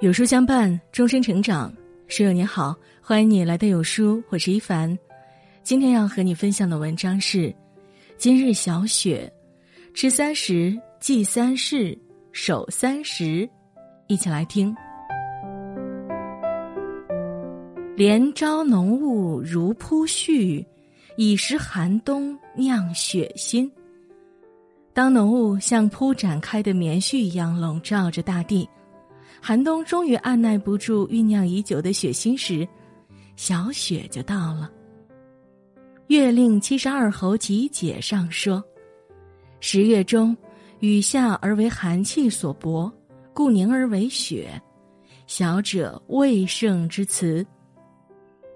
有书相伴，终身成长。书友你好，欢迎你来到有书，我是一凡。今天要和你分享的文章是：今日小雪，吃三十，记三世，守三十。一起来听。连朝浓雾如铺絮，已识寒冬酿雪心。当浓雾像铺展开的棉絮一样笼罩着大地。寒冬终于按耐不住酝酿已久的雪心时，小雪就到了。《月令七十二候集解》上说：“十月中，雨下而为寒气所薄，故凝而为雪。小者未盛之词。”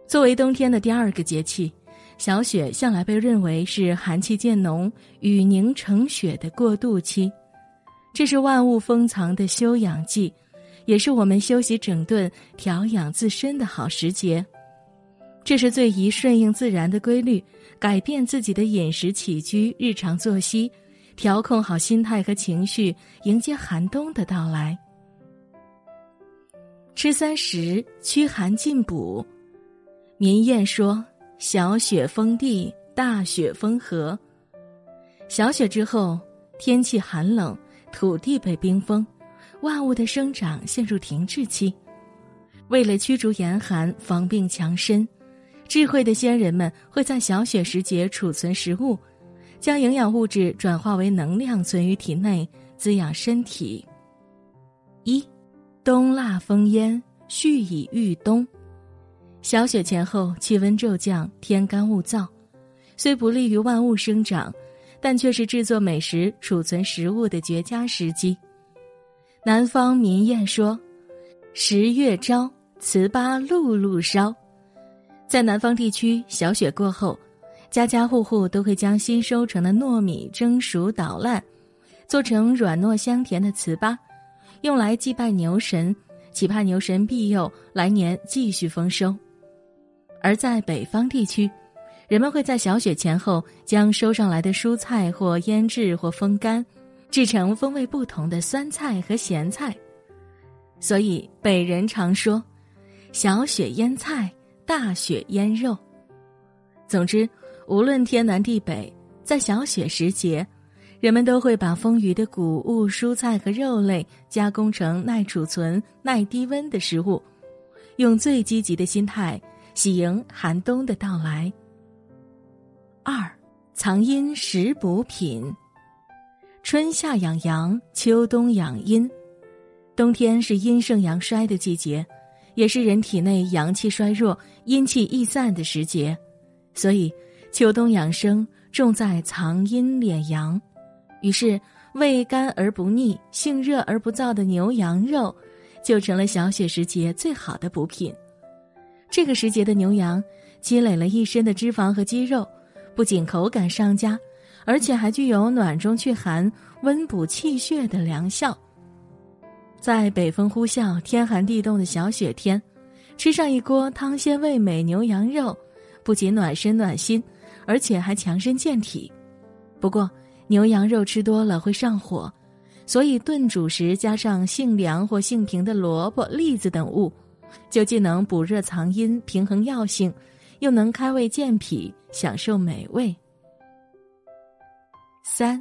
作为冬天的第二个节气，小雪向来被认为是寒气渐浓、雨凝成雪的过渡期，这是万物封藏的休养季。也是我们休息整顿、调养自身的好时节，这是最宜顺应自然的规律，改变自己的饮食起居、日常作息，调控好心态和情绪，迎接寒冬的到来。吃三食，驱寒进补。民谚说：“小雪封地，大雪封河。”小雪之后，天气寒冷，土地被冰封。万物的生长陷入停滞期，为了驱逐严寒、防病强身，智慧的先人们会在小雪时节储存食物，将营养物质转化为能量存于体内，滋养身体。一，冬腊风烟，蓄以御冬。小雪前后气温骤降，天干物燥，虽不利于万物生长，但却是制作美食、储存食物的绝佳时机。南方民谚说：“十月朝，糍粑路路烧。”在南方地区，小雪过后，家家户户都会将新收成的糯米蒸熟捣烂，做成软糯香甜的糍粑，用来祭拜牛神，祈盼牛神庇佑来年继续丰收。而在北方地区，人们会在小雪前后将收上来的蔬菜或腌制或风干。制成风味不同的酸菜和咸菜，所以北人常说：“小雪腌菜，大雪腌肉。”总之，无论天南地北，在小雪时节，人们都会把丰腴的谷物、蔬菜和肉类加工成耐储存、耐低温的食物，用最积极的心态喜迎寒冬的到来。二，藏阴食补品。春夏养阳，秋冬养阴。冬天是阴盛阳衰的季节，也是人体内阳气衰弱、阴气易散的时节，所以秋冬养生重在藏阴敛阳。于是，味甘而不腻、性热而不燥的牛羊肉，就成了小雪时节最好的补品。这个时节的牛羊积累了一身的脂肪和肌肉，不仅口感上佳。而且还具有暖中祛寒、温补气血的良效。在北风呼啸、天寒地冻的小雪天，吃上一锅汤鲜味美牛羊肉，不仅暖身暖心，而且还强身健体。不过，牛羊肉吃多了会上火，所以炖煮时加上性凉或性平的萝卜、栗子等物，就既能补热藏阴、平衡药性，又能开胃健脾、享受美味。三，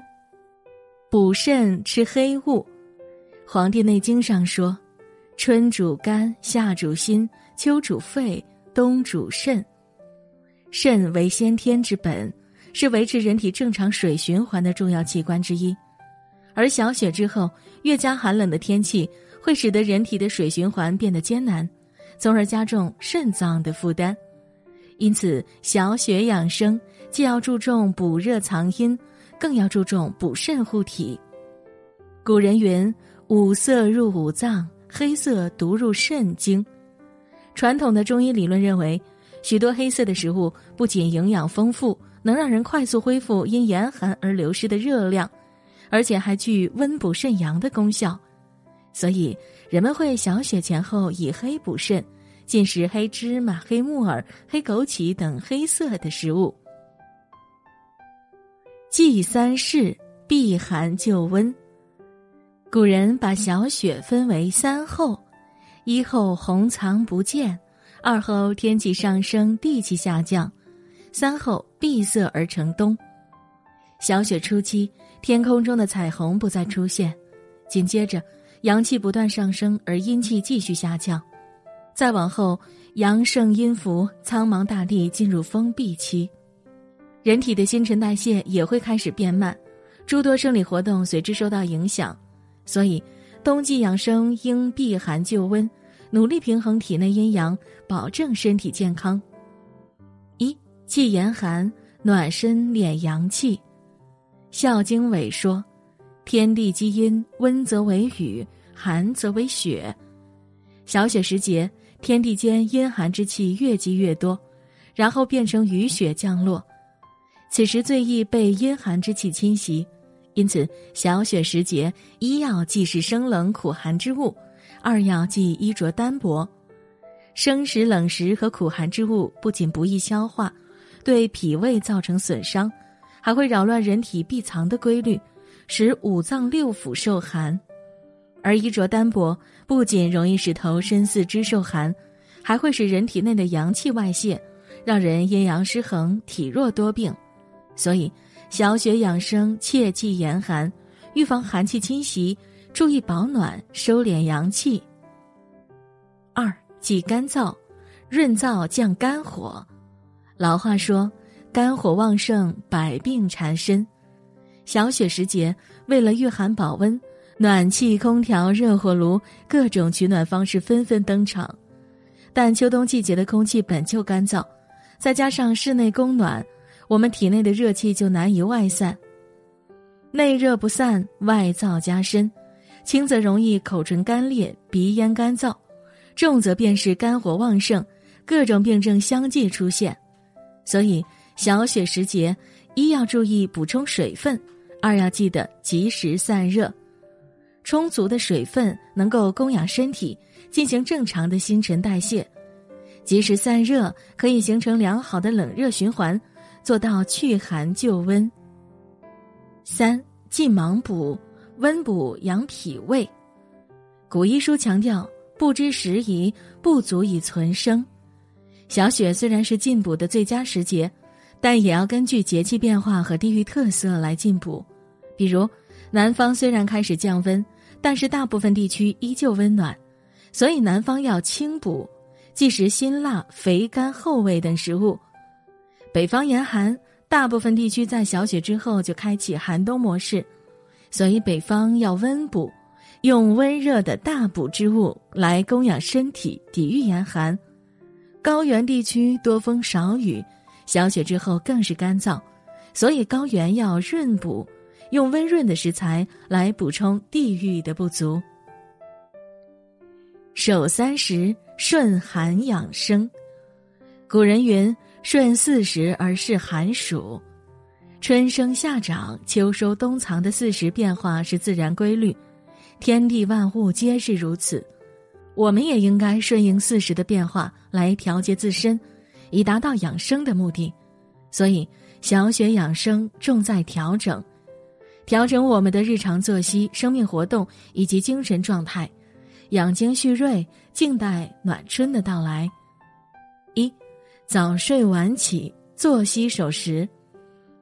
补肾吃黑物，《黄帝内经》上说：“春主肝，夏主心，秋主肺，冬主肾。肾为先天之本，是维持人体正常水循环的重要器官之一。而小雪之后，越加寒冷的天气会使得人体的水循环变得艰难，从而加重肾脏的负担。因此，小雪养生既要注重补热藏阴。”更要注重补肾护体。古人云：“五色入五脏，黑色独入肾经。”传统的中医理论认为，许多黑色的食物不仅营养丰富，能让人快速恢复因严寒而流失的热量，而且还具温补肾阳的功效。所以，人们会小雪前后以黑补肾，进食黑芝麻、黑木耳、黑枸杞等黑色的食物。祭三世，避寒救温。古人把小雪分为三候，一候红藏不见，二候天气上升，地气下降，三后闭塞而成冬。小雪初期，天空中的彩虹不再出现，紧接着阳气不断上升，而阴气继续下降。再往后，阳盛阴伏，苍茫大地进入封闭期，人体的新陈代谢也会开始变慢，诸多生理活动随之受到影响。所以，冬季养生应避寒就温，努力平衡体内阴阳，保证身体健康。一忌严寒，暖身敛阳气。《孝经》纬说：“天地积阴，温则为雨，寒则为雪。”小雪时节，天地间阴寒之气越积越多，然后变成雨雪降落。此时最易被阴寒之气侵袭，因此小雪时节，一要忌食生冷苦寒之物，二要忌衣着单薄。生食、冷食和苦寒之物不仅不易消化，对脾胃造成损伤。还会扰乱人体闭藏的规律，使五脏六腑受寒；而衣着单薄，不仅容易使头身四肢受寒，还会使人体内的阳气外泄，让人阴阳失衡、体弱多病。所以，小雪养生切忌严寒，预防寒气侵袭，注意保暖，收敛阳气。二忌干燥，润燥降肝火。老话说。肝火旺盛，百病缠身。小雪时节，为了御寒保温，暖气、空调、热火炉各种取暖方式纷纷登场。但秋冬季节的空气本就干燥，再加上室内供暖，我们体内的热气就难以外散。内热不散，外燥加深，轻则容易口唇干裂、鼻咽干燥，重则便是肝火旺盛，各种病症相继出现。所以。小雪时节，一要注意补充水分，二要记得及时散热。充足的水分能够供养身体，进行正常的新陈代谢；及时散热可以形成良好的冷热循环，做到祛寒救温。三忌忙补，温补养脾胃。古医书强调，不知时宜，不足以存生。小雪虽然是进补的最佳时节。但也要根据节气变化和地域特色来进补，比如南方虽然开始降温，但是大部分地区依旧温暖，所以南方要清补，忌食辛辣、肥甘厚味等食物。北方严寒，大部分地区在小雪之后就开启寒冬模式，所以北方要温补，用温热的大补之物来供养身体，抵御严寒。高原地区多风少雨。小雪之后更是干燥，所以高原要润补，用温润的食材来补充地域的不足。守三时，顺寒养生。古人云：“顺四时而是寒暑，春生夏长，秋收冬藏的四时变化是自然规律，天地万物皆是如此。我们也应该顺应四时的变化来调节自身。”以达到养生的目的，所以小雪养生重在调整，调整我们的日常作息、生命活动以及精神状态，养精蓄锐，静待暖春的到来。早睡晚起，作息守时。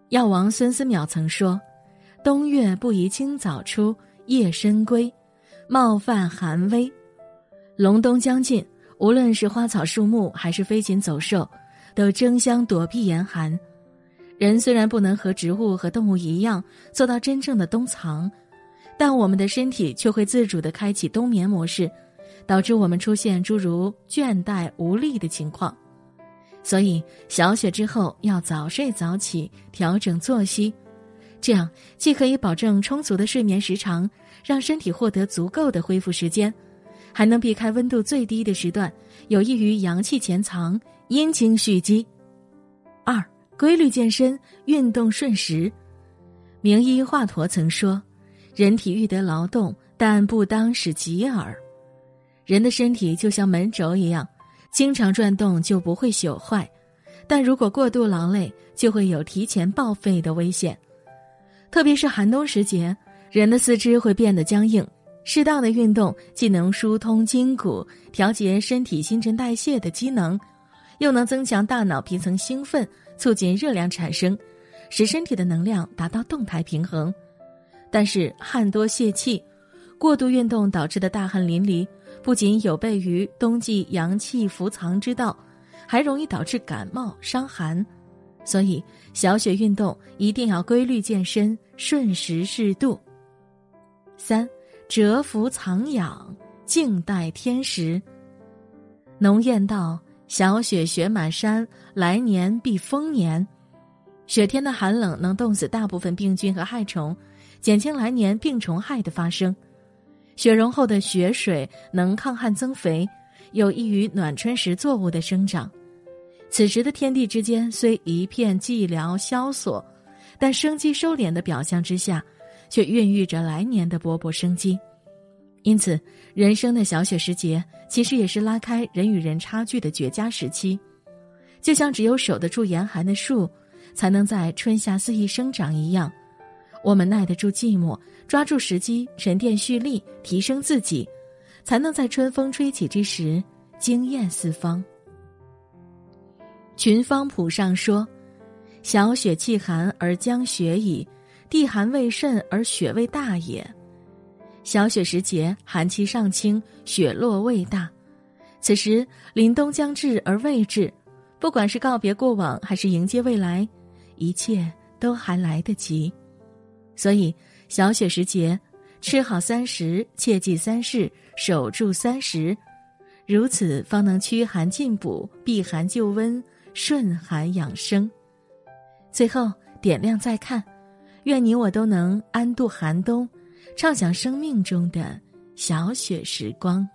药王孙思邈曾说：“冬月不宜清早出，夜深归，冒犯寒微。”隆冬将近。无论是花草树木还是飞禽走兽，都争相躲避严寒。人虽然不能和植物和动物一样做到真正的冬藏，但我们的身体却会自主的开启冬眠模式，导致我们出现诸如倦怠无力的情况。所以小雪之后要早睡早起，调整作息，这样既可以保证充足的睡眠时长，让身体获得足够的恢复时间。还能避开温度最低的时段，有益于阳气潜藏、阴精蓄积。二、规律健身，运动顺时。名医华佗曾说：“人体欲得劳动，但不当使疾耳。人的身体就像门轴一样，经常转动就不会朽坏，但如果过度劳累，就会有提前报废的危险。特别是寒冬时节，人的四肢会变得僵硬。”适当的运动既能疏通筋骨，调节身体新陈代谢的机能，又能增强大脑皮层兴奋，促进热量产生，使身体的能量达到动态平衡。但是汗多泄气，过度运动导致的大汗淋漓，不仅有悖于冬季阳气伏藏之道，还容易导致感冒伤寒。所以小雪运动一定要规律健身，顺时适度。三。蛰伏藏养，静待天时。农谚道：“小雪雪满山，来年必丰年。”雪天的寒冷能冻死大部分病菌和害虫，减轻来年病虫害的发生。雪融后的雪水能抗旱增肥，有益于暖春时作物的生长。此时的天地之间虽一片寂寥萧索，但生机收敛的表象之下。却孕育着来年的勃勃生机，因此，人生的小雪时节其实也是拉开人与人差距的绝佳时期。就像只有守得住严寒的树，才能在春夏肆意生长一样，我们耐得住寂寞，抓住时机，沉淀蓄力，提升自己，才能在春风吹起之时惊艳四方。群芳谱上说：“小雪气寒而将雪矣。”地寒未甚而雪未大也，小雪时节，寒气尚轻，雪落未大。此时凛冬将至而未至，不管是告别过往，还是迎接未来，一切都还来得及。所以，小雪时节，吃好三十，切记三事，守住三时，如此方能驱寒进补，避寒救温，顺寒养生。最后，点亮再看。愿你我都能安度寒冬，畅享生命中的小雪时光。